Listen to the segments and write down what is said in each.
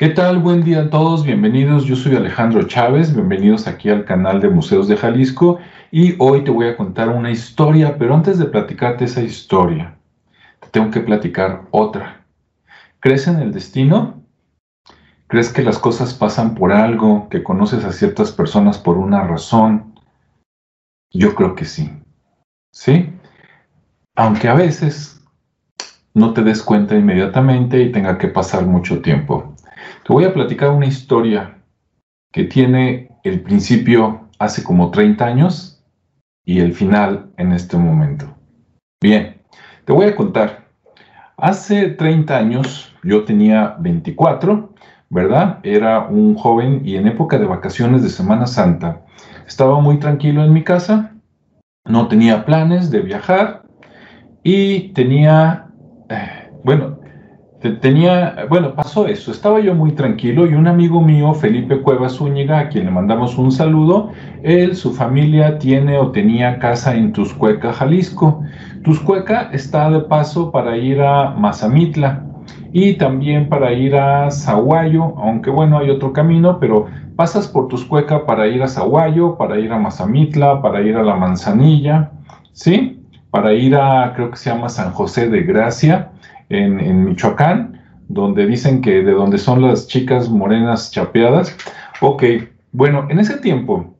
¿Qué tal? Buen día a todos, bienvenidos. Yo soy Alejandro Chávez, bienvenidos aquí al canal de Museos de Jalisco y hoy te voy a contar una historia, pero antes de platicarte esa historia, te tengo que platicar otra. ¿Crees en el destino? ¿Crees que las cosas pasan por algo, que conoces a ciertas personas por una razón? Yo creo que sí. ¿Sí? Aunque a veces no te des cuenta inmediatamente y tenga que pasar mucho tiempo. Te voy a platicar una historia que tiene el principio hace como 30 años y el final en este momento. Bien, te voy a contar. Hace 30 años yo tenía 24, ¿verdad? Era un joven y en época de vacaciones de Semana Santa estaba muy tranquilo en mi casa, no tenía planes de viajar y tenía, eh, bueno, tenía, bueno, pasó eso, estaba yo muy tranquilo y un amigo mío, Felipe Cuevas Zúñiga, a quien le mandamos un saludo, él, su familia tiene o tenía casa en Tuscueca, Jalisco. Tuscueca está de paso para ir a Mazamitla y también para ir a Zaguayo, aunque bueno, hay otro camino, pero pasas por Tuscueca para ir a Zaguayo, para ir a Mazamitla, para ir a La Manzanilla, ¿sí? Para ir a, creo que se llama San José de Gracia, en, Michoacán, donde dicen que de donde son las chicas morenas chapeadas. Ok, bueno, en ese tiempo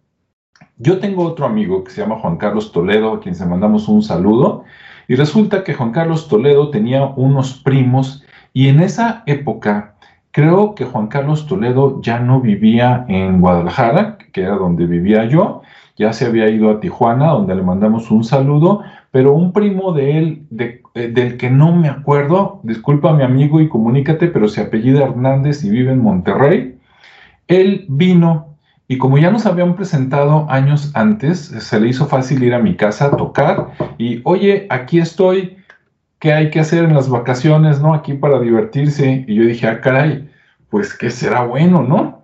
yo tengo otro amigo que se llama Juan Carlos Toledo, a quien se mandamos un saludo, y resulta que Juan Carlos Toledo tenía unos primos y en esa época creo que Juan Carlos Toledo ya no vivía en Guadalajara, que era donde vivía yo, ya se había ido a Tijuana, donde le mandamos un saludo, pero un primo de él, eh, del que no me acuerdo, disculpa mi amigo y comunícate, pero se apellida Hernández y vive en Monterrey, él vino y como ya nos habían presentado años antes, se le hizo fácil ir a mi casa a tocar y, oye, aquí estoy, ¿qué hay que hacer en las vacaciones, no? Aquí para divertirse. Y yo dije, ah, caray, pues que será bueno, ¿no?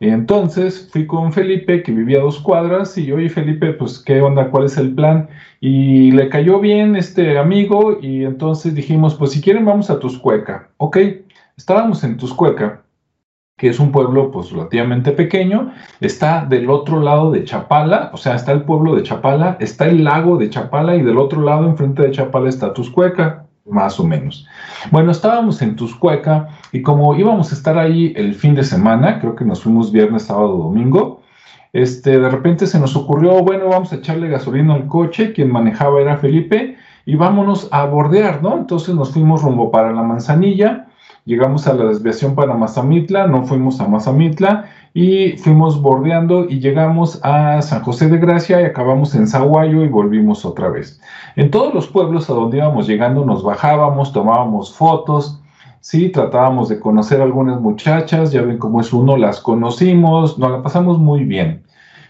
Entonces fui con Felipe, que vivía a dos cuadras, y yo, oye Felipe, pues qué onda, cuál es el plan. Y le cayó bien este amigo, y entonces dijimos, pues si quieren vamos a Tuscueca. Ok, estábamos en Tuscueca, que es un pueblo pues relativamente pequeño, está del otro lado de Chapala, o sea, está el pueblo de Chapala, está el lago de Chapala, y del otro lado, enfrente de Chapala, está Tuscueca más o menos. Bueno, estábamos en Tuscueca y como íbamos a estar ahí el fin de semana, creo que nos fuimos viernes, sábado, domingo, este, de repente se nos ocurrió, bueno, vamos a echarle gasolina al coche, quien manejaba era Felipe, y vámonos a bordear, ¿no? Entonces nos fuimos rumbo para la Manzanilla, llegamos a la desviación para Mazamitla, no fuimos a Mazamitla, y fuimos bordeando y llegamos a San José de Gracia y acabamos en Zaguayo y volvimos otra vez. En todos los pueblos a donde íbamos llegando nos bajábamos, tomábamos fotos, sí, tratábamos de conocer a algunas muchachas, ya ven cómo es uno, las conocimos, nos la pasamos muy bien.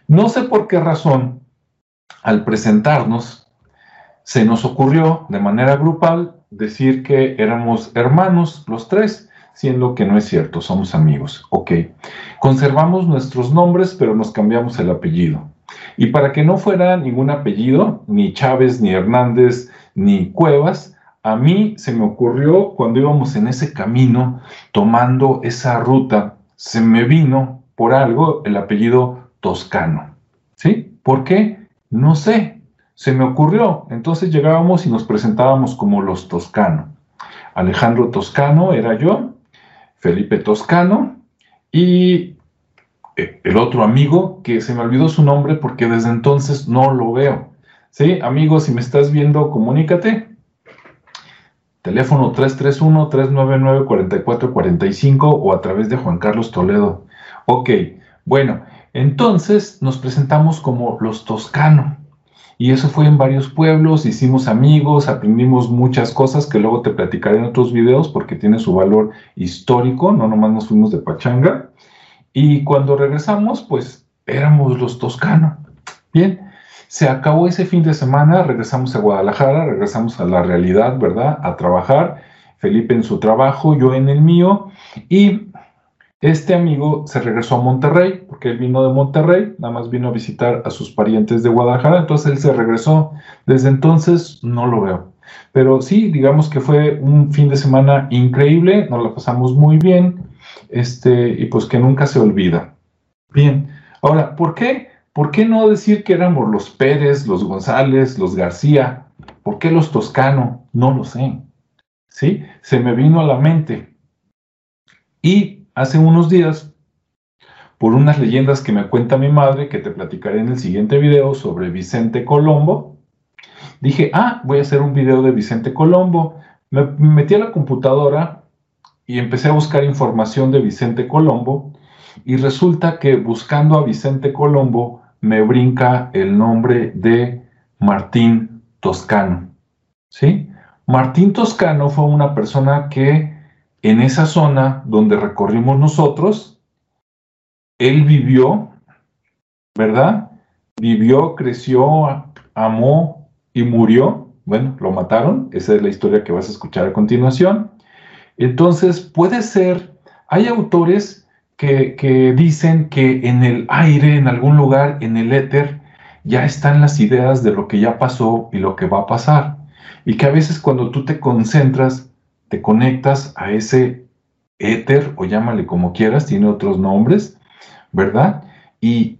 No sé por qué razón, al presentarnos, se nos ocurrió de manera grupal decir que éramos hermanos los tres siendo que no es cierto, somos amigos. Ok. Conservamos nuestros nombres, pero nos cambiamos el apellido. Y para que no fuera ningún apellido, ni Chávez, ni Hernández, ni Cuevas, a mí se me ocurrió cuando íbamos en ese camino, tomando esa ruta, se me vino por algo el apellido Toscano. ¿Sí? ¿Por qué? No sé. Se me ocurrió. Entonces llegábamos y nos presentábamos como los Toscano. Alejandro Toscano era yo, Felipe Toscano y eh, el otro amigo que se me olvidó su nombre porque desde entonces no lo veo. ¿Sí? Amigo, si me estás viendo, comunícate. Teléfono 331-399-4445 o a través de Juan Carlos Toledo. Ok, bueno, entonces nos presentamos como los Toscano. Y eso fue en varios pueblos, hicimos amigos, aprendimos muchas cosas que luego te platicaré en otros videos porque tiene su valor histórico, no nomás nos fuimos de pachanga. Y cuando regresamos, pues éramos los toscanos. Bien, se acabó ese fin de semana, regresamos a Guadalajara, regresamos a la realidad, ¿verdad? A trabajar, Felipe en su trabajo, yo en el mío, y este amigo se regresó a Monterrey, porque él vino de Monterrey, nada más vino a visitar a sus parientes de Guadalajara, entonces él se regresó. Desde entonces no lo veo. Pero sí, digamos que fue un fin de semana increíble, nos la pasamos muy bien. este, y pues que nunca se olvida. Bien, ahora, ¿por qué? ¿Por qué no decir que éramos los Pérez, los González, los García? ¿Por qué los Toscano? No lo sé. ¿Sí? Se me vino a la mente. Y hace unos días, por unas leyendas que me cuenta mi madre, que te platicaré en el siguiente video sobre Vicente Colombo, dije, ah, voy a hacer un video de Vicente Colombo. Me metí a la computadora y empecé a buscar información de Vicente Colombo y resulta que buscando a Vicente Colombo me brinca el nombre de Martín Toscano. ¿Sí? Martín Toscano fue una persona que en esa zona donde recorrimos nosotros, él vivió, ¿verdad? Vivió, creció, amó y murió. Bueno, lo mataron. Esa es la historia que vas a escuchar a continuación. Entonces, puede ser, hay autores que, que dicen que en el aire, en algún lugar, en el éter, ya están las ideas de lo que ya pasó y lo que va a pasar. Y que a veces cuando tú te concentras, te conectas a ese éter, o llámale como quieras, tiene otros nombres, ¿verdad? Y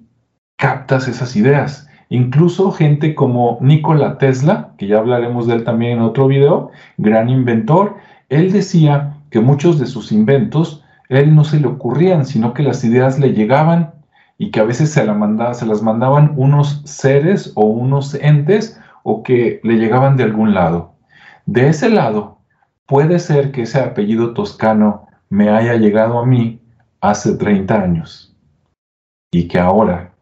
captas esas ideas. Incluso gente como Nikola Tesla, que ya hablaremos de él también en otro video, gran inventor, él decía que muchos de sus inventos, él no se le ocurrían, sino que las ideas le llegaban y que a veces se, se las mandaban unos seres o unos entes o que le llegaban de algún lado. De ese lado, puede ser que ese apellido toscano me haya llegado a mí hace 30 años y que ahora,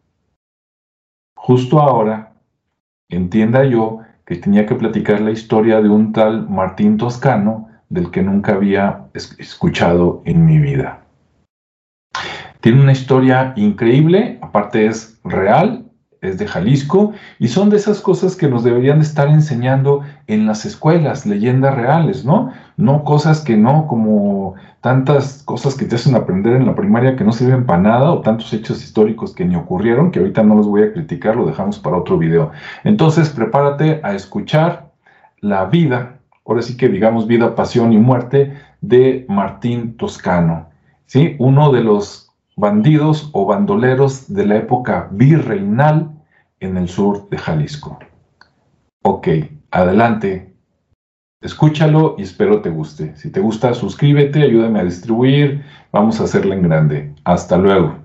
justo ahora, entienda yo que tenía que platicar la historia de un tal Martín Toscano del que nunca había escuchado en mi vida. Tiene una historia increíble, aparte es real, es de Jalisco y son de esas cosas que nos deberían estar enseñando en las escuelas, leyendas reales, ¿no? No cosas que no, como tantas cosas que te hacen aprender en la primaria que no sirven para nada o tantos hechos históricos que ni ocurrieron, que ahorita no los voy a criticar, lo dejamos para otro video. Entonces, prepárate a escuchar la vida ahora sí que digamos vida, pasión y muerte de Martín Toscano, ¿sí? uno de los bandidos o bandoleros de la época virreinal en el sur de Jalisco. Ok, adelante, escúchalo y espero te guste. Si te gusta, suscríbete, ayúdame a distribuir, vamos a hacerla en grande. Hasta luego.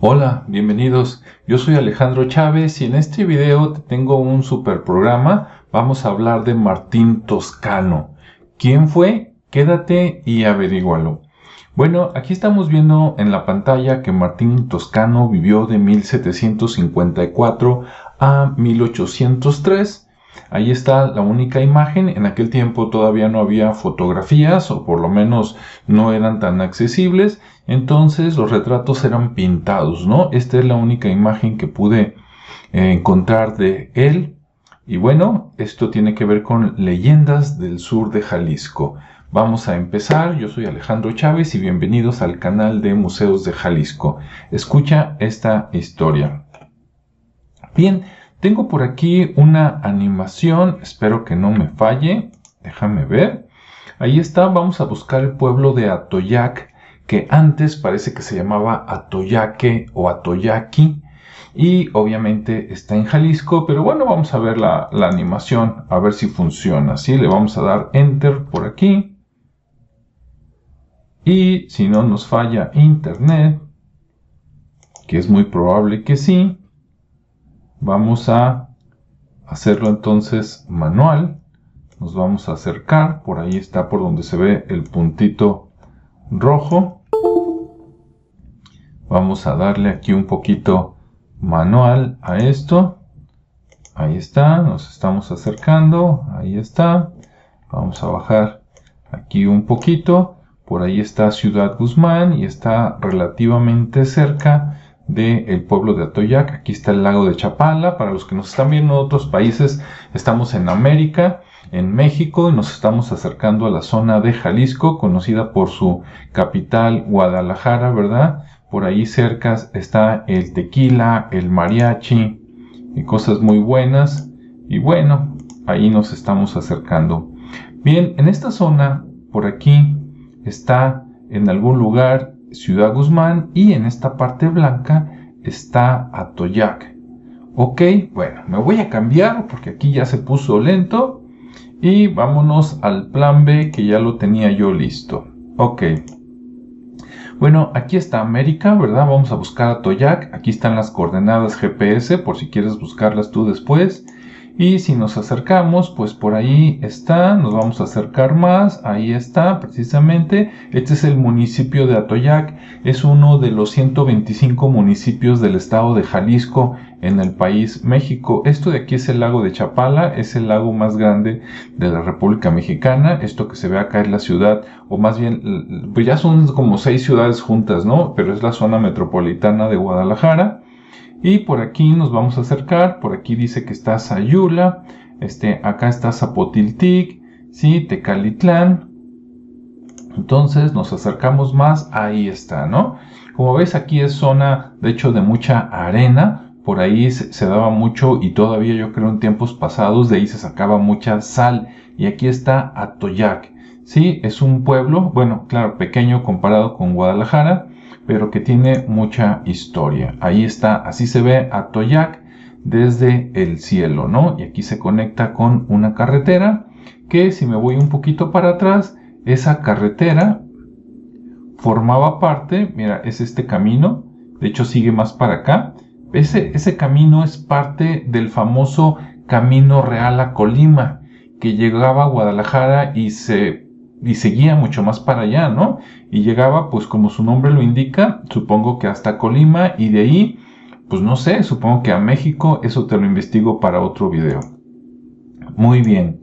Hola, bienvenidos. Yo soy Alejandro Chávez y en este video te tengo un super programa vamos a hablar de Martín Toscano. ¿Quién fue? Quédate y averígualo. Bueno, aquí estamos viendo en la pantalla que Martín Toscano vivió de 1754 a 1803. Ahí está la única imagen. En aquel tiempo todavía no había fotografías o por lo menos no eran tan accesibles. Entonces los retratos eran pintados, ¿no? Esta es la única imagen que pude eh, encontrar de él y bueno, esto tiene que ver con leyendas del sur de Jalisco. Vamos a empezar, yo soy Alejandro Chávez y bienvenidos al canal de Museos de Jalisco. Escucha esta historia. Bien, tengo por aquí una animación, espero que no me falle, déjame ver. Ahí está, vamos a buscar el pueblo de Atoyac, que antes parece que se llamaba Atoyaque o Atoyaki, y obviamente está en Jalisco, pero bueno, vamos a ver la, animación, a ver si funciona. ¿sí? Le vamos a dar Enter por aquí. Y si no nos falla Internet, que es muy probable que sí, vamos a hacerlo entonces manual. Nos vamos a acercar, por ahí está por donde se ve el puntito rojo. Vamos a darle aquí un poquito manual a esto. Ahí está, nos estamos acercando, ahí está. Vamos a bajar aquí un poquito. Por ahí está Ciudad Guzmán y está relativamente cerca del pueblo de Atoyac. Aquí está el lago de Chapala. Para los que nos están viendo en otros países, estamos en América, en México, y nos estamos acercando a la zona de Jalisco, conocida por su capital Guadalajara, ¿verdad? Por ahí cerca está el tequila, el mariachi y cosas muy buenas. Y bueno, ahí nos estamos acercando. Bien, en esta zona, por aquí, está en algún lugar Ciudad Guzmán y en esta parte blanca está Atoyac. Ok, bueno, me voy a cambiar porque aquí ya se puso lento y vámonos al plan B que ya lo tenía yo listo. Ok. Bueno, aquí está América, ¿verdad? Vamos a buscar a Toyac. Aquí están las coordenadas GPS por si quieres buscarlas tú después. Y si nos acercamos, pues por ahí está, nos vamos a acercar más, ahí está precisamente, este es el municipio de Atoyac, es uno de los 125 municipios del estado de Jalisco en el país México. Esto de aquí es el lago de Chapala, es el lago más grande de la República Mexicana, esto que se ve acá es la ciudad, o más bien, pues ya son como seis ciudades juntas, ¿no? Pero es la zona metropolitana de Guadalajara. Y por aquí nos vamos a acercar, por aquí dice que está Sayula, este, acá está Zapotiltic, ¿sí? Tecalitlán. Entonces nos acercamos más, ahí está, ¿no? Como ves aquí es zona, de hecho, de mucha arena, por ahí se, daba mucho y todavía yo creo en tiempos pasados de ahí se sacaba mucha sal y aquí está Atoyac, ¿sí? Es un pueblo, bueno, claro, pequeño comparado con Guadalajara, pero que tiene mucha historia. Ahí está, así se ve a Toyac desde el cielo, ¿no? Y aquí se conecta con una carretera que si me voy un poquito para atrás, esa carretera formaba parte, mira, es este camino, de hecho sigue más para acá, ese, ese camino es parte del famoso Camino Real a Colima, que llegaba a Guadalajara y se y seguía mucho más para allá, ¿no? Y llegaba, pues como su nombre lo indica, supongo que hasta Colima y de ahí, pues no sé, supongo que a México, eso te lo investigo para otro video. Muy bien.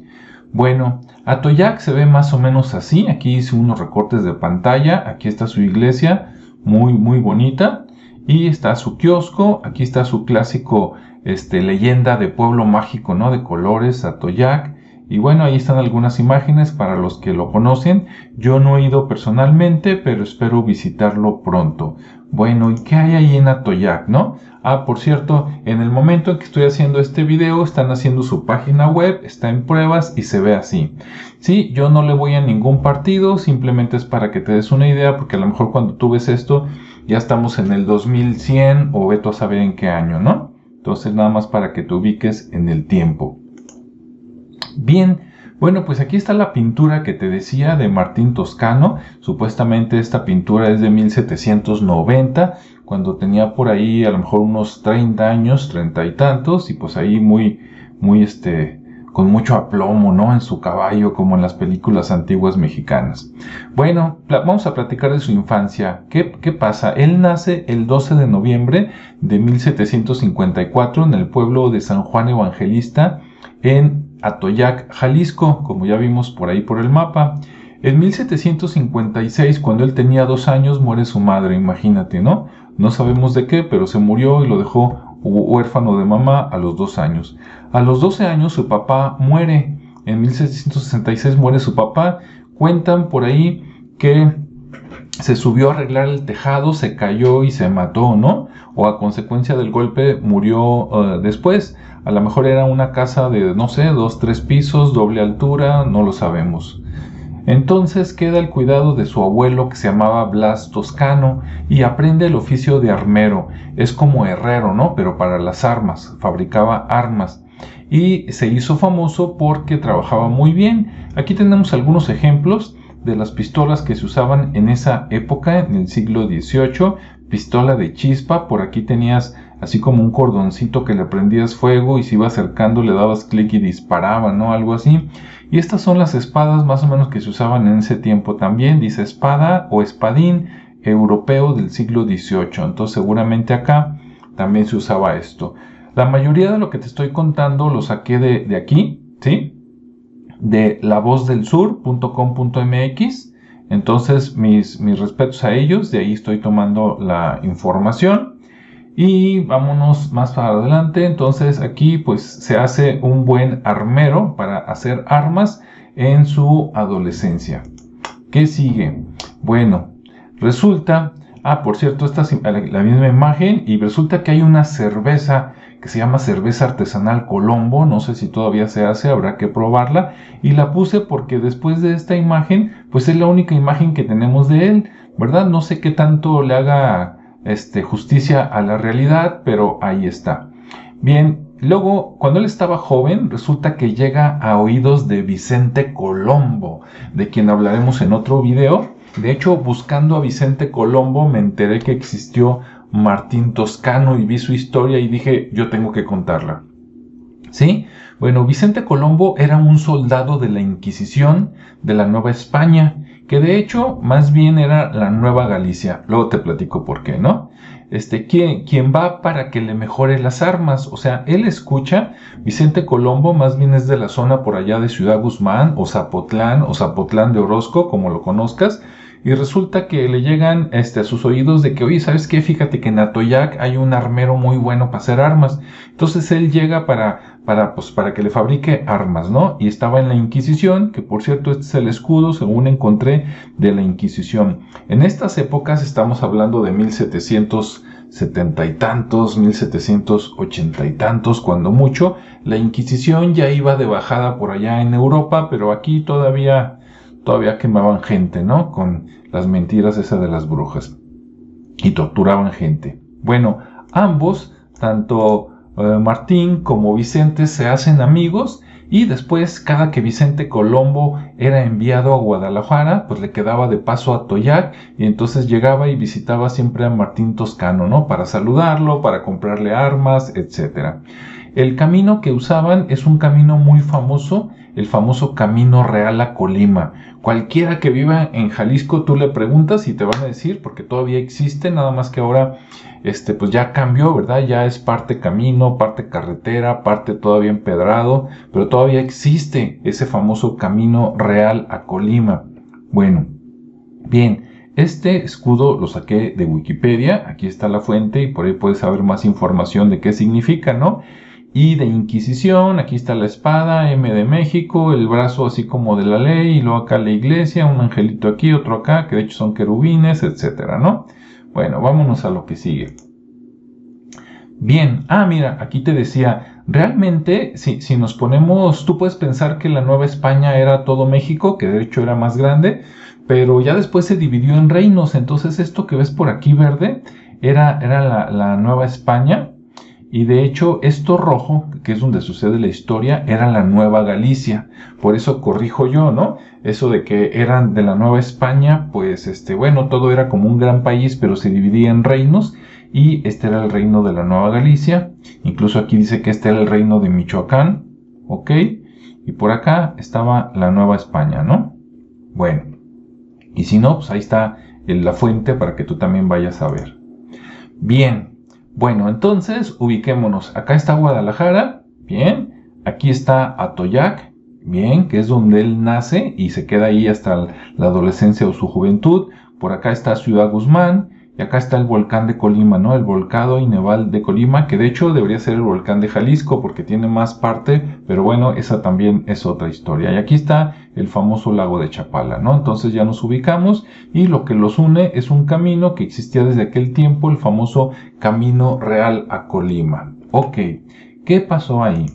Bueno, Atoyac se ve más o menos así. Aquí hice unos recortes de pantalla. Aquí está su iglesia, muy, muy bonita. Y está su kiosco. Aquí está su clásico este, leyenda de pueblo mágico, ¿no? De colores, Atoyac. Y bueno, ahí están algunas imágenes para los que lo conocen. Yo no he ido personalmente, pero espero visitarlo pronto. Bueno, ¿y qué hay ahí en Atoyac, no? Ah, por cierto, en el momento en que estoy haciendo este video, están haciendo su página web, está en pruebas y se ve así. Sí, yo no le voy a ningún partido, simplemente es para que te des una idea, porque a lo mejor cuando tú ves esto, ya estamos en el 2100 o veto a saber en qué año, ¿no? Entonces, nada más para que te ubiques en el tiempo. Bien, bueno, pues aquí está la pintura que te decía de Martín Toscano. Supuestamente esta pintura es de 1790, cuando tenía por ahí a lo mejor unos 30 años, 30 y tantos, y pues ahí muy, muy este, con mucho aplomo, ¿no? En su caballo, como en las películas antiguas mexicanas. Bueno, vamos a platicar de su infancia. ¿Qué, ¿Qué, pasa? Él nace el 12 de noviembre de 1754 en el pueblo de San Juan Evangelista, en Atoyac, Jalisco, como ya vimos por ahí por el mapa. En 1756, cuando él tenía dos años, muere su madre, imagínate, ¿no? No sabemos de qué, pero se murió y lo dejó huérfano de mamá a los dos años. A los 12 años su papá muere. En 1766 muere su papá. Cuentan por ahí que se subió a arreglar el tejado, se cayó y se mató, ¿no? O a consecuencia del golpe murió eh, después. A lo mejor era una casa de, no sé, dos, tres pisos, doble altura, no lo sabemos. Entonces queda el cuidado de su abuelo que se llamaba Blas Toscano y aprende el oficio de armero. Es como herrero, ¿no? Pero para las armas, fabricaba armas. Y se hizo famoso porque trabajaba muy bien. Aquí tenemos algunos ejemplos de las pistolas que se usaban en esa época, en el siglo XVIII. Pistola de chispa, por aquí tenías así como un cordoncito que le prendías fuego y si iba acercando le dabas clic y disparaba, ¿no? Algo así. Y estas son las espadas más o menos que se usaban en ese tiempo también, dice espada o espadín europeo del siglo XVIII. Entonces seguramente acá también se usaba esto. La mayoría de lo que te estoy contando lo saqué de, de aquí, ¿sí? De lavozdelsur.com.mx. Entonces mis, mis respetos a ellos, de ahí estoy tomando la información. Y vámonos más para adelante. Entonces aquí pues se hace un buen armero para hacer armas en su adolescencia. ¿Qué sigue? Bueno, resulta, ah, por cierto, esta es la misma imagen y resulta que hay una cerveza que se llama cerveza artesanal Colombo, no sé si todavía se hace, habrá que probarla, y la puse porque después de esta imagen, pues es la única imagen que tenemos de él, ¿verdad? No sé qué tanto le haga este, justicia a la realidad, pero ahí está. Bien, luego, cuando él estaba joven, resulta que llega a oídos de Vicente Colombo, de quien hablaremos en otro video. De hecho, buscando a Vicente Colombo, me enteré que existió Martín Toscano y vi su historia y dije, yo tengo que contarla. ¿Sí? Bueno, Vicente Colombo era un soldado de la Inquisición de la Nueva España que de hecho más bien era la Nueva Galicia. Luego te platico por qué, ¿no? Este, ¿quién, quién va para que le mejore las armas? O sea, él escucha, Vicente Colombo más bien es de la zona por allá de Ciudad Guzmán o Zapotlán o Zapotlán de Orozco, como lo conozcas, y resulta que le llegan este, a sus oídos de que, oye, ¿sabes qué? Fíjate que en Atoyac hay un armero muy bueno para hacer armas. Entonces él llega para para, pues, para que le fabrique armas, ¿no? Y estaba en la Inquisición, que por cierto este es el escudo, según encontré, de la Inquisición. En estas épocas estamos hablando de 1770 y tantos, 1780 y tantos, cuando mucho. La Inquisición ya iba de bajada por allá en Europa, pero aquí todavía, todavía quemaban gente, ¿no? Con las mentiras esas de las brujas. Y torturaban gente. Bueno, ambos, tanto Martín como Vicente se hacen amigos y después cada que Vicente Colombo era enviado a Guadalajara, pues le quedaba de paso a Toyac y entonces llegaba y visitaba siempre a Martín Toscano, ¿no? Para saludarlo, para comprarle armas, etc. El camino que usaban es un camino muy famoso, el famoso Camino Real a Colima. Cualquiera que viva en Jalisco, tú le preguntas y te van a decir, porque todavía existe, nada más que ahora este, pues ya cambió, ¿verdad? Ya es parte camino, parte carretera, parte todavía empedrado, pero todavía existe ese famoso camino real a Colima. Bueno, bien, este escudo lo saqué de Wikipedia, aquí está la fuente y por ahí puedes saber más información de qué significa, ¿no? Y de Inquisición, aquí está la espada, M de México, el brazo así como de la ley, y luego acá la iglesia, un angelito aquí, otro acá, que de hecho son querubines, etcétera, ¿no? Bueno, vámonos a lo que sigue. Bien, ah, mira, aquí te decía, realmente, si, si nos ponemos, tú puedes pensar que la Nueva España era todo México, que de hecho era más grande, pero ya después se dividió en reinos, entonces esto que ves por aquí verde era, era la, la Nueva España, y de hecho, esto rojo, que es donde sucede la historia, era la Nueva Galicia. Por eso corrijo yo, ¿no? Eso de que eran de la Nueva España, pues este, bueno, todo era como un gran país, pero se dividía en reinos. Y este era el reino de la Nueva Galicia. Incluso aquí dice que este era el reino de Michoacán. ¿Ok? Y por acá estaba la Nueva España, ¿no? Bueno. Y si no, pues ahí está la fuente para que tú también vayas a ver. Bien, bueno, entonces ubiquémonos. Acá está Guadalajara, bien. Aquí está Atoyac, bien, que es donde él nace y se queda ahí hasta la adolescencia o su juventud. Por acá está Ciudad Guzmán, y acá está el volcán de Colima, ¿no? El volcado y de Colima, que de hecho debería ser el volcán de Jalisco porque tiene más parte, pero bueno, esa también es otra historia. Y aquí está el famoso lago de Chapala, ¿no? Entonces ya nos ubicamos y lo que los une es un camino que existía desde aquel tiempo, el famoso Camino Real a Colima. Ok, ¿qué pasó ahí?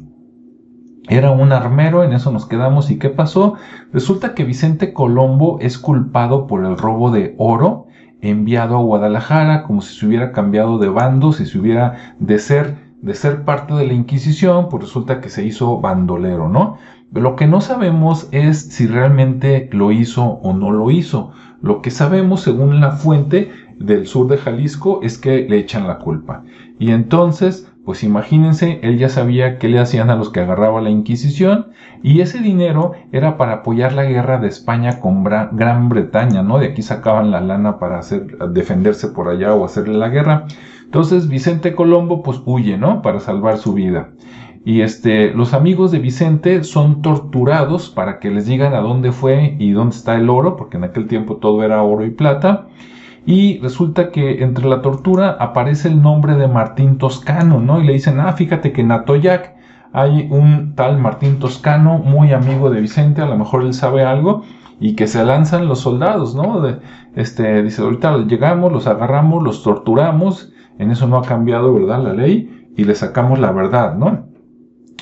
Era un armero, en eso nos quedamos. ¿Y qué pasó? Resulta que Vicente Colombo es culpado por el robo de oro enviado a Guadalajara como si se hubiera cambiado de bando, si se hubiera de ser de ser parte de la Inquisición, pues resulta que se hizo bandolero, ¿no? Lo que no sabemos es si realmente lo hizo o no lo hizo. Lo que sabemos, según la fuente del sur de Jalisco, es que le echan la culpa. Y entonces, pues imagínense, él ya sabía qué le hacían a los que agarraba la Inquisición y ese dinero era para apoyar la guerra de España con Gran Bretaña, ¿no? De aquí sacaban la lana para hacer, defenderse por allá o hacerle la guerra. Entonces Vicente Colombo pues huye, ¿no? Para salvar su vida. Y este, los amigos de Vicente son torturados para que les digan a dónde fue y dónde está el oro, porque en aquel tiempo todo era oro y plata. Y resulta que entre la tortura aparece el nombre de Martín Toscano, ¿no? Y le dicen, ah, fíjate que en Atoyac hay un tal Martín Toscano, muy amigo de Vicente, a lo mejor él sabe algo, y que se lanzan los soldados, ¿no? De, este, dice, ahorita llegamos, los agarramos, los torturamos, en eso no ha cambiado, ¿verdad? La ley, y le sacamos la verdad, ¿no?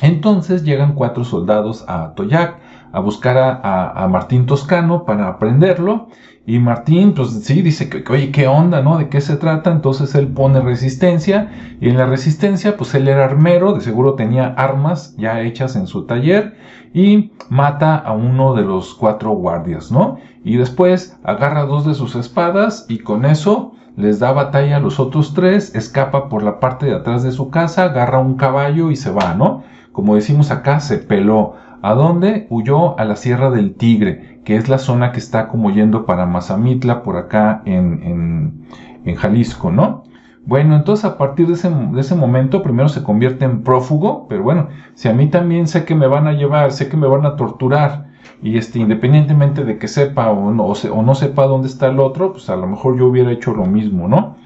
Entonces llegan cuatro soldados a Toyac a buscar a, Martín Toscano para aprenderlo. Y Martín, pues sí, dice que, oye, ¿qué onda, no? ¿De qué se trata? Entonces él pone resistencia. Y en la resistencia, pues él era armero, de seguro tenía armas ya hechas en su taller. Y mata a uno de los cuatro guardias, ¿no? Y después agarra dos de sus espadas y con eso les da batalla a los otros tres, escapa por la parte de atrás de su casa, agarra un caballo y se va, ¿no? Como decimos acá, se peló. ¿A dónde? Huyó a la Sierra del Tigre, que es la zona que está como yendo para Mazamitla, por acá en, en, Jalisco, ¿no? Bueno, entonces a partir de ese, de ese, momento primero se convierte en prófugo, pero bueno, si a mí también sé que me van a llevar, sé que me van a torturar, y este, independientemente de que sepa o no, o no sepa dónde está el otro, pues a lo mejor yo hubiera hecho lo mismo, ¿no?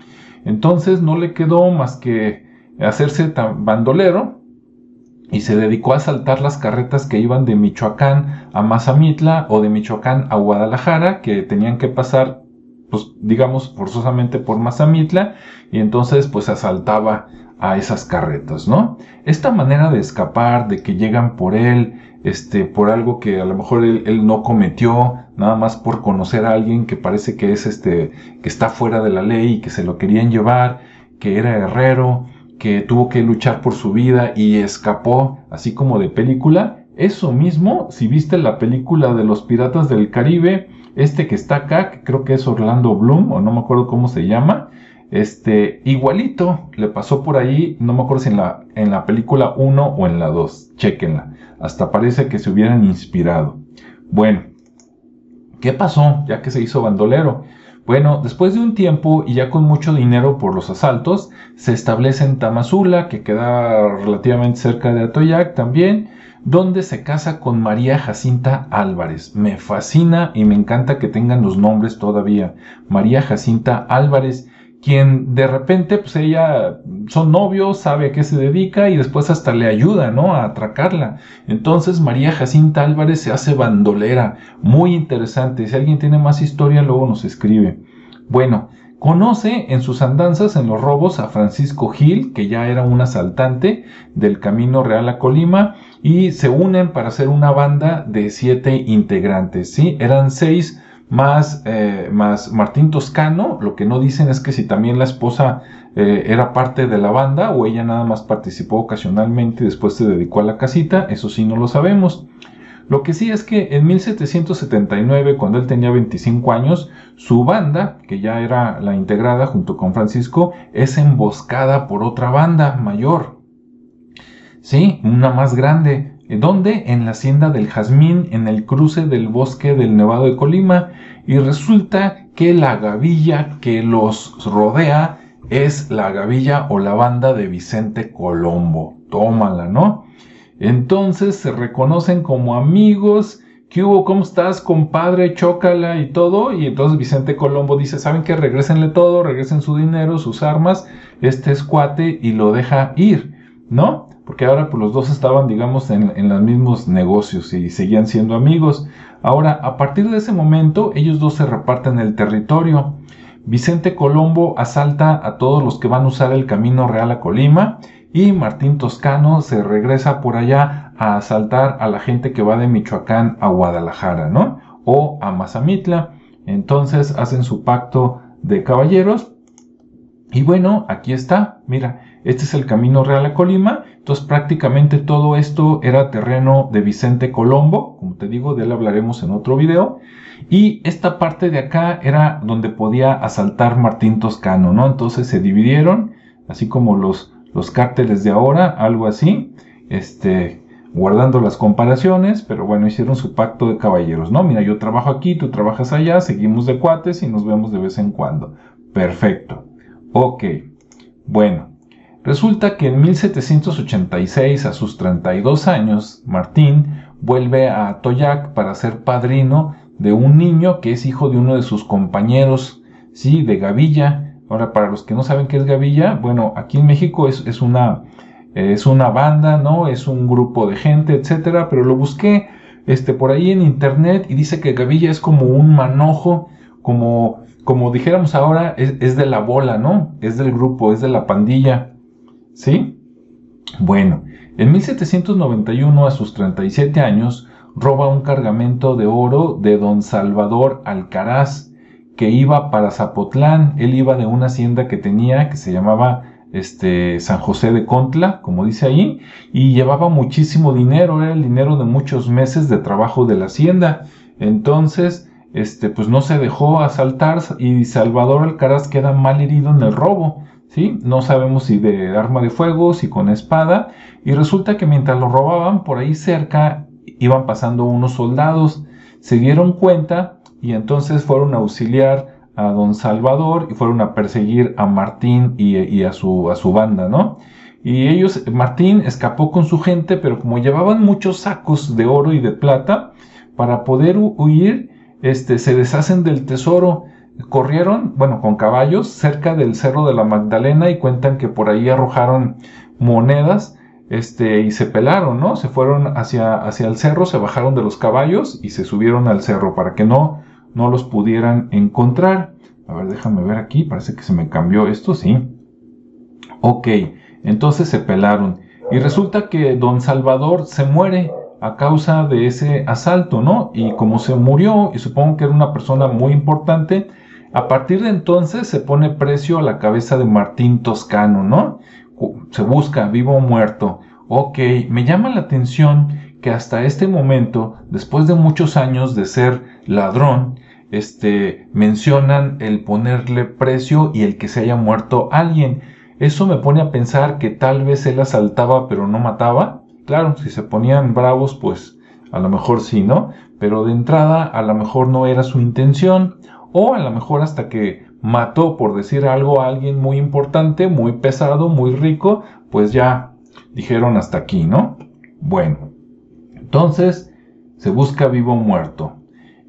Entonces no le quedó más que hacerse tan bandolero y se dedicó a asaltar las carretas que iban de Michoacán a Mazamitla o de Michoacán a Guadalajara, que tenían que pasar, pues digamos, forzosamente por Mazamitla, y entonces pues asaltaba a esas carretas, ¿no? Esta manera de escapar, de que llegan por él, este, por algo que a lo mejor él, no cometió, nada más por conocer a alguien que parece que es este, que está fuera de la ley y que se lo querían llevar, que era herrero, que tuvo que luchar por su vida y escapó, así como de película. Eso mismo, si viste la película de los Piratas del Caribe, este que está acá, que creo que es Orlando Bloom, o no me acuerdo cómo se llama, este, igualito le pasó por ahí, no me acuerdo si en la, en la película 1 o en la 2, chequenla, hasta parece que se hubieran inspirado. Bueno, ¿qué pasó ya que se hizo bandolero? Bueno, después de un tiempo y ya con mucho dinero por los asaltos, se establece en Tamazula, que queda relativamente cerca de Atoyac también, donde se casa con María Jacinta Álvarez. Me fascina y me encanta que tengan los nombres todavía. María Jacinta Álvarez, quien de repente, pues ella son novios, sabe a qué se dedica y después hasta le ayuda, ¿no? A atracarla. Entonces María Jacinta Álvarez se hace bandolera, muy interesante. Si alguien tiene más historia, luego nos escribe. Bueno, conoce en sus andanzas en los robos a Francisco Gil, que ya era un asaltante del Camino Real a Colima, y se unen para hacer una banda de siete integrantes, ¿sí? Eran seis más, eh, más Martín Toscano, lo que no dicen es que si también la esposa eh, era parte de la banda o ella nada más participó ocasionalmente y después se dedicó a la casita, eso sí no lo sabemos. Lo que sí es que en 1779, cuando él tenía 25 años, su banda, que ya era la integrada junto con Francisco, es emboscada por otra banda mayor. Sí, una más grande. ¿Dónde? En la hacienda del Jazmín, en el cruce del bosque del Nevado de Colima. Y resulta que la gavilla que los rodea es la gavilla o la banda de Vicente Colombo. Tómala, ¿no? Entonces se reconocen como amigos. ¿Qué hubo? ¿Cómo estás, compadre? Chócala y todo. Y entonces Vicente Colombo dice, ¿saben qué? Regrésenle todo, regresen su dinero, sus armas, este es cuate y lo deja ir, ¿no? Porque ahora pues los dos estaban, digamos, en, en los mismos negocios y seguían siendo amigos. Ahora, a partir de ese momento, ellos dos se reparten el territorio. Vicente Colombo asalta a todos los que van a usar el camino real a Colima y Martín Toscano se regresa por allá a asaltar a la gente que va de Michoacán a Guadalajara, ¿no? O a Mazamitla. Entonces hacen su pacto de caballeros. Y bueno, aquí está, mira, este es el camino real a Colima. Entonces prácticamente todo esto era terreno de Vicente Colombo, como te digo, de él hablaremos en otro video. Y esta parte de acá era donde podía asaltar Martín Toscano, ¿no? Entonces se dividieron, así como los los cárteles de ahora, algo así, este, guardando las comparaciones, pero bueno, hicieron su pacto de caballeros, ¿no? Mira, yo trabajo aquí, tú trabajas allá, seguimos de cuates y nos vemos de vez en cuando. Perfecto. Ok. Bueno, resulta que en 1786, a sus 32 años, Martín vuelve a Toyac para ser padrino de un niño que es hijo de uno de sus compañeros, sí, de Gavilla, Ahora, para los que no saben qué es Gavilla, bueno, aquí en México es, una, es una banda, ¿no? Es un grupo de gente, etcétera, pero lo busqué este, por ahí en internet y dice que Gavilla es como un manojo, como, como dijéramos ahora, es, es de la bola, ¿no? Es del grupo, es de la pandilla, ¿sí? Bueno, en 1791, a sus 37 años, roba un cargamento de oro de don Salvador Alcaraz, que iba para Zapotlán. Él iba de una hacienda que tenía que se llamaba este, San José de Contla, como dice ahí, y llevaba muchísimo dinero, era el dinero de muchos meses de trabajo de la hacienda. Entonces, este, pues no se dejó asaltar y Salvador Alcaraz queda mal herido en el robo. No sabemos si de arma de fuego, si con espada, y resulta que mientras lo robaban, por ahí cerca iban pasando unos soldados, se dieron cuenta y entonces fueron a auxiliar a don Salvador y fueron a perseguir a Martín y, a, su, a su banda, ¿no? Y ellos, Martín escapó con su gente, pero como llevaban muchos sacos de oro y de plata, para poder huir, este, se deshacen del tesoro. Corrieron, bueno, con caballos cerca del Cerro de la Magdalena y cuentan que por ahí arrojaron monedas este, y se pelaron, ¿no? Se fueron hacia, hacia el cerro, se bajaron de los caballos y se subieron al cerro para que no no los pudieran encontrar. A ver, déjame ver aquí, parece que se me cambió esto, sí. Ok, entonces se pelaron. Y resulta que don Salvador se muere a causa de ese asalto, ¿no? Y como se murió, y supongo que era una persona muy importante, a partir de entonces se pone precio a la cabeza de Martín Toscano, ¿no? Se busca vivo o muerto. Ok, me llama la atención que hasta este momento, después de muchos años de ser ladrón, este, mencionan el ponerle precio y el que se haya muerto alguien. Eso me pone a pensar que tal vez él asaltaba pero no mataba. Claro, si se ponían bravos, pues a lo mejor sí, ¿no? Pero de entrada a lo mejor no era su intención. O a lo mejor hasta que mató, por decir algo, a alguien muy importante, muy pesado, muy rico, pues ya dijeron hasta aquí, ¿no? Bueno, entonces se busca vivo o muerto.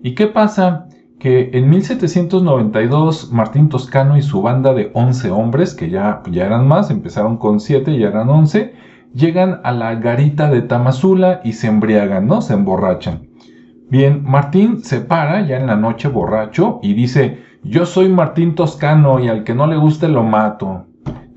¿Y qué pasa? Que en 1792 Martín Toscano y su banda de 11 hombres, que ya, ya eran más, empezaron con 7 y ya eran 11, llegan a la garita de Tamazula y se embriagan, ¿no? Se emborrachan. Bien, Martín se para ya en la noche borracho y dice, yo soy Martín Toscano y al que no le guste lo mato.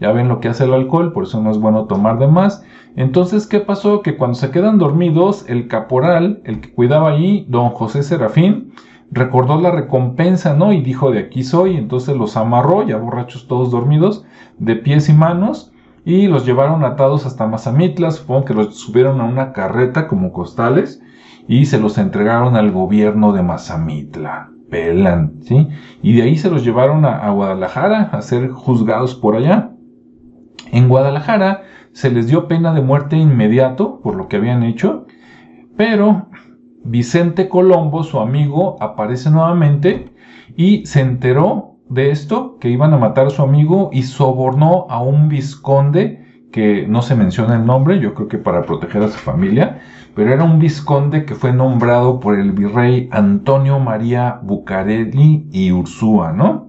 Ya ven lo que hace el alcohol, por eso no es bueno tomar de más. Entonces, ¿qué pasó? Que cuando se quedan dormidos, el caporal, el que cuidaba ahí, don José Serafín, recordó la recompensa, ¿no? Y dijo, de aquí soy. Entonces los amarró, ya borrachos todos dormidos, de pies y manos, y los llevaron atados hasta Mazamitla. Supongo que los subieron a una carreta como costales y se los entregaron al gobierno de Mazamitla. Pelan, ¿sí? Y de ahí se los llevaron a Guadalajara a ser juzgados por allá. En Guadalajara se les dio pena de muerte inmediato por lo que habían hecho, pero Vicente Colombo, su amigo, aparece nuevamente y se enteró de esto, que iban a matar a su amigo y sobornó a un vizconde que no se menciona el nombre, yo creo que para proteger a su familia, pero era un vizconde que fue nombrado por el virrey Antonio María Bucareli y Ursúa, ¿no?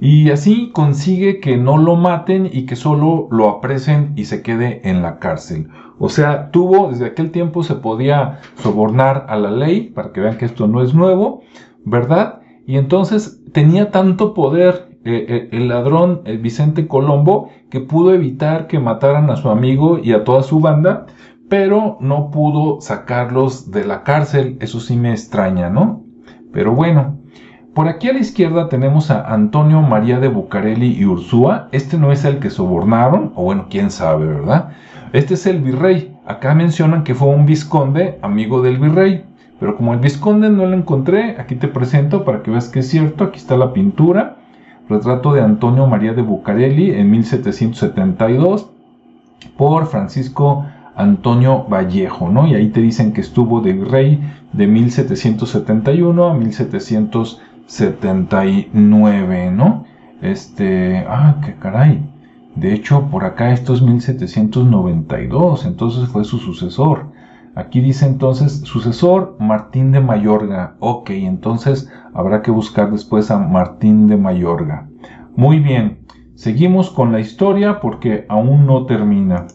Y así consigue que no lo maten y que solo lo apresen y se quede en la cárcel. O sea, tuvo, desde aquel tiempo se podía sobornar a la ley, para que vean que esto no es nuevo, ¿verdad? Y entonces tenía tanto poder eh, eh, el ladrón el Vicente Colombo que pudo evitar que mataran a su amigo y a toda su banda, pero no pudo sacarlos de la cárcel. Eso sí me extraña, ¿no? Pero bueno, por aquí a la izquierda tenemos a Antonio María de Bucareli y Ursúa. Este no es el que sobornaron, o bueno, quién sabe, ¿verdad? Este es el virrey. Acá mencionan que fue un vizconde, amigo del virrey. Pero como el vizconde no lo encontré, aquí te presento para que veas que es cierto. Aquí está la pintura. Retrato de Antonio María de Bucareli en 1772 por Francisco Antonio Vallejo, ¿no? Y ahí te dicen que estuvo de virrey de 1771 a 1772. 79, ¿no? Este, ah, qué caray. De hecho, por acá esto es 1792, entonces fue su sucesor. Aquí dice entonces sucesor Martín de Mayorga. Ok, entonces habrá que buscar después a Martín de Mayorga. Muy bien, seguimos con la historia porque aún no termina.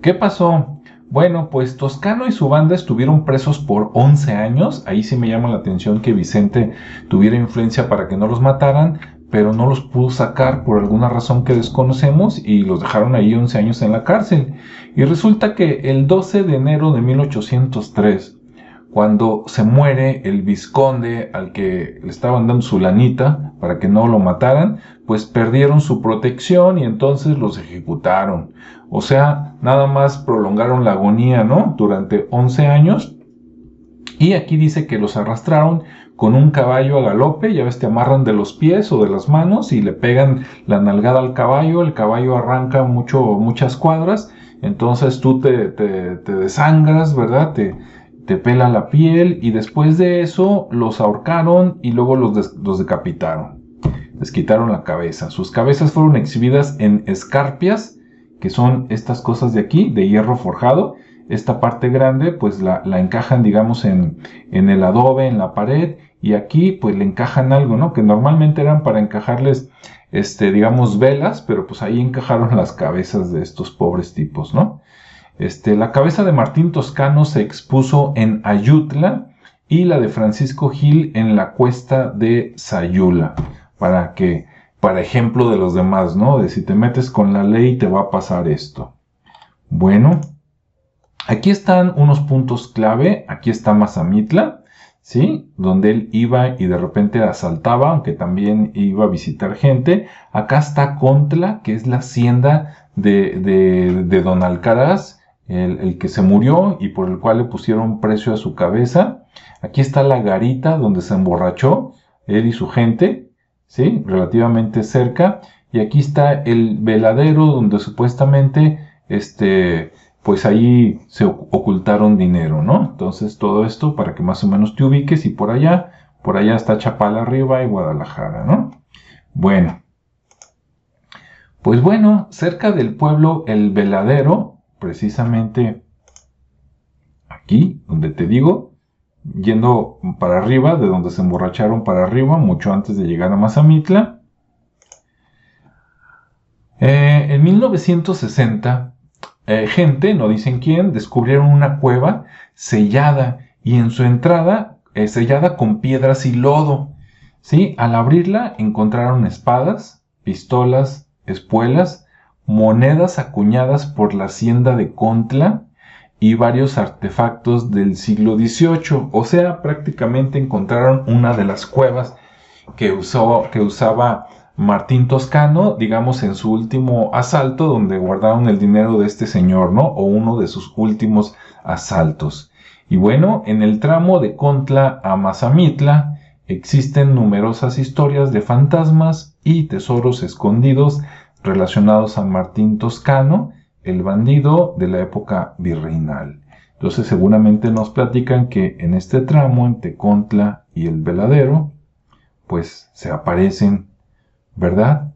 ¿Qué pasó? Bueno, pues Toscano y su banda estuvieron presos por 11 años. Ahí sí me llama la atención que Vicente tuviera influencia para que no los mataran. pero no los pudo sacar por alguna razón que desconocemos y los dejaron ahí 11 años en la cárcel. Y resulta que el 12 de enero de 1803, cuando se muere el vizconde al que le estaban dando su lanita para que no lo mataran, pues perdieron su protección y entonces los ejecutaron. O sea, nada más prolongaron la agonía, ¿no? Durante 11 años. Y aquí dice que los arrastraron con un caballo a galope, ya ves, te amarran de los pies o de las manos y le pegan la nalgada al caballo, el caballo arranca mucho, muchas cuadras, entonces tú te, te desangras, ¿verdad? Te, te pela la piel y después de eso los ahorcaron y luego los, decapitaron. Les quitaron la cabeza. Sus cabezas fueron exhibidas en escarpias, que son estas cosas de aquí, de hierro forjado. Esta parte grande pues la, la encajan digamos en, en el adobe, en la pared y aquí pues le encajan algo, ¿no? Que normalmente eran para encajarles, este, digamos, velas, pero pues ahí encajaron las cabezas de estos pobres tipos, ¿no? Este, la cabeza de Martín Toscano se expuso en Ayutla y la de Francisco Gil en la cuesta de Sayula, para que, para ejemplo de los demás, ¿no? De si te metes con la ley te va a pasar esto. Bueno, aquí están unos puntos clave, aquí está Mazamitla, ¿sí? Donde él iba y de repente asaltaba, aunque también iba a visitar gente. Acá está Contla, que es la hacienda de, de, de Don Alcaraz, el, que se murió y por el cual le pusieron precio a su cabeza. Aquí está la garita donde se emborrachó él y su gente, ¿sí? Relativamente cerca. Y aquí está el veladero donde supuestamente, este, pues ahí se ocultaron dinero, ¿no? Entonces todo esto para que más o menos te ubiques y por allá, por allá está Chapala arriba y Guadalajara, ¿no? Bueno. Pues bueno, cerca del pueblo El Veladero precisamente aquí, donde te digo, yendo para arriba, de donde se emborracharon para arriba, mucho antes de llegar a Mazamitla. Eh, en 1960, eh, gente, no dicen quién, descubrieron una cueva sellada y en su entrada eh, sellada con piedras y lodo. ¿sí? Al abrirla encontraron espadas, pistolas, espuelas, monedas acuñadas por la hacienda de Contla y varios artefactos del siglo XVIII. O sea, prácticamente encontraron una de las cuevas que, usó, que usaba Martín Toscano, digamos, en su último asalto, donde guardaron el dinero de este señor, ¿no? O uno de sus últimos asaltos. Y bueno, en el tramo de Contla a Mazamitla existen numerosas historias de fantasmas y tesoros escondidos relacionados a Martín Toscano, el bandido de la época virreinal. Entonces seguramente nos platican que en este tramo entre Contla y el Veladero, pues se aparecen, ¿verdad?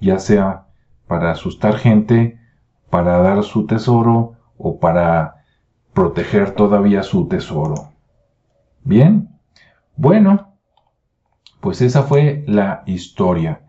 Ya sea para asustar gente, para dar su tesoro o para proteger todavía su tesoro. Bien, bueno, pues esa fue la historia.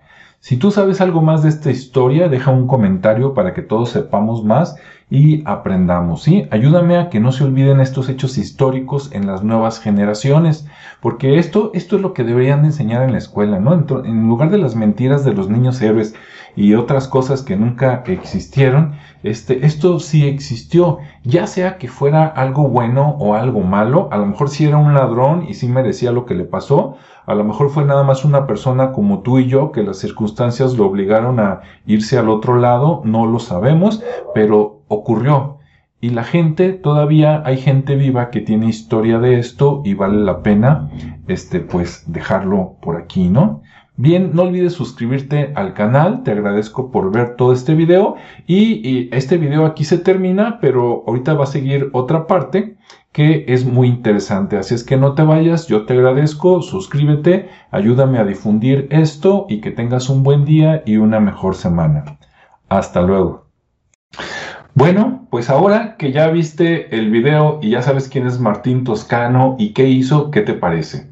Si tú sabes algo más de esta historia, deja un comentario para que todos sepamos más y aprendamos, ¿sí? Ayúdame a que no se olviden estos hechos históricos en las nuevas generaciones, porque esto, esto es lo que deberían enseñar en la escuela, ¿no? En, lugar de las mentiras de los niños héroes y otras cosas que nunca existieron, este, esto sí existió, ya sea que fuera algo bueno o algo malo, a lo mejor si era un ladrón y sí merecía lo que le pasó, a lo mejor fue nada más una persona como tú y yo que las circunstancias lo obligaron a irse al otro lado, no lo sabemos, pero ocurrió. Y la gente, todavía hay gente viva que tiene historia de esto y vale la pena, este, pues dejarlo por aquí, ¿no? Bien, no olvides suscribirte al canal, te agradezco por ver todo este video y, y, este video aquí se termina, pero ahorita va a seguir otra parte que es muy interesante. Así es que no te vayas, yo te agradezco, suscríbete, ayúdame a difundir esto y que tengas un buen día y una mejor semana. Hasta luego. Bueno, pues ahora que ya viste el video y ya sabes quién es Martín Toscano y qué hizo, ¿qué te parece?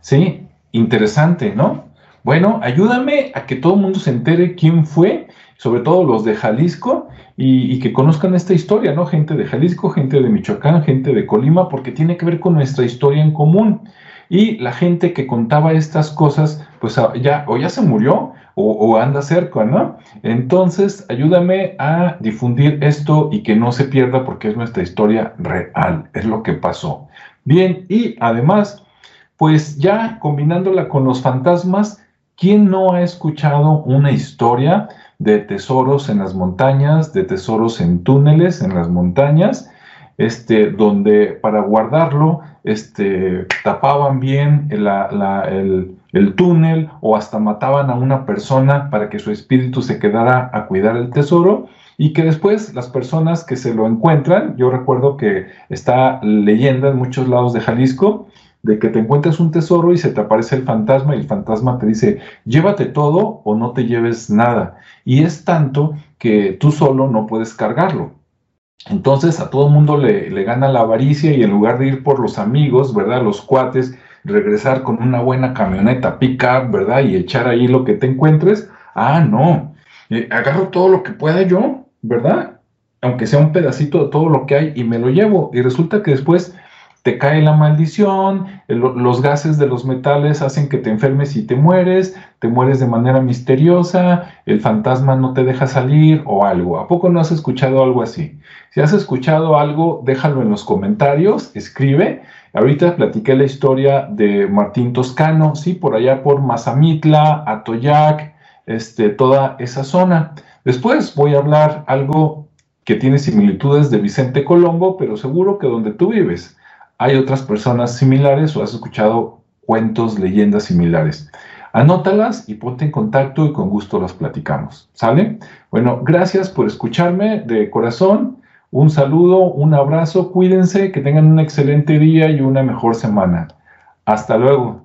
Sí, interesante, ¿no? Bueno, ayúdame a que todo el mundo se entere quién fue, sobre todo los de Jalisco, y, que conozcan esta historia, ¿no? Gente de Jalisco, gente de Michoacán, gente de Colima, porque tiene que ver con nuestra historia en común. Y la gente que contaba estas cosas, pues ah, ya o ya se murió o, anda cerca, ¿no? Entonces, ayúdame a difundir esto y que no se pierda porque es nuestra historia real, es lo que pasó. Bien, y además, pues ya combinándola con los fantasmas, ¿quién no ha escuchado una historia de tesoros en las montañas, de tesoros en túneles en las montañas? Este, donde para guardarlo, este, tapaban bien el, el túnel o hasta mataban a una persona para que su espíritu se quedara a cuidar el tesoro y que después las personas que se lo encuentran, yo recuerdo que está leyenda en muchos lados de Jalisco, de que te encuentras un tesoro y se te aparece el fantasma y el fantasma te dice, llévate todo o no te lleves nada. Y es tanto que tú solo no puedes cargarlo. Entonces a todo mundo le, le gana la avaricia y en lugar de ir por los amigos, ¿verdad? Los cuates, regresar con una buena camioneta pick-up, ¿verdad? Y echar ahí lo que te encuentres. Ah, no. Eh, agarro todo lo que pueda yo, ¿verdad? Aunque sea un pedacito de todo lo que hay y me lo llevo. Y resulta que después te cae la maldición, los gases de los metales hacen que te enfermes y te mueres, te mueres de manera misteriosa, el fantasma no te deja salir o algo. ¿A poco no has escuchado algo así? Si has escuchado algo, déjalo en los comentarios, escribe Ahorita platiqué la historia de Martín Toscano, sí, por allá por Mazamitla, Atoyac, este, toda esa zona. Después voy a hablar algo que tiene similitudes de Vicente Colombo, pero seguro que donde tú vives hay otras personas similares o has escuchado cuentos, leyendas similares. Anótalas y ponte en contacto y con gusto las platicamos. ¿Sale? Bueno, gracias por escucharme de corazón. Un saludo, un abrazo, cuídense, que tengan un excelente día y una mejor semana. Hasta luego.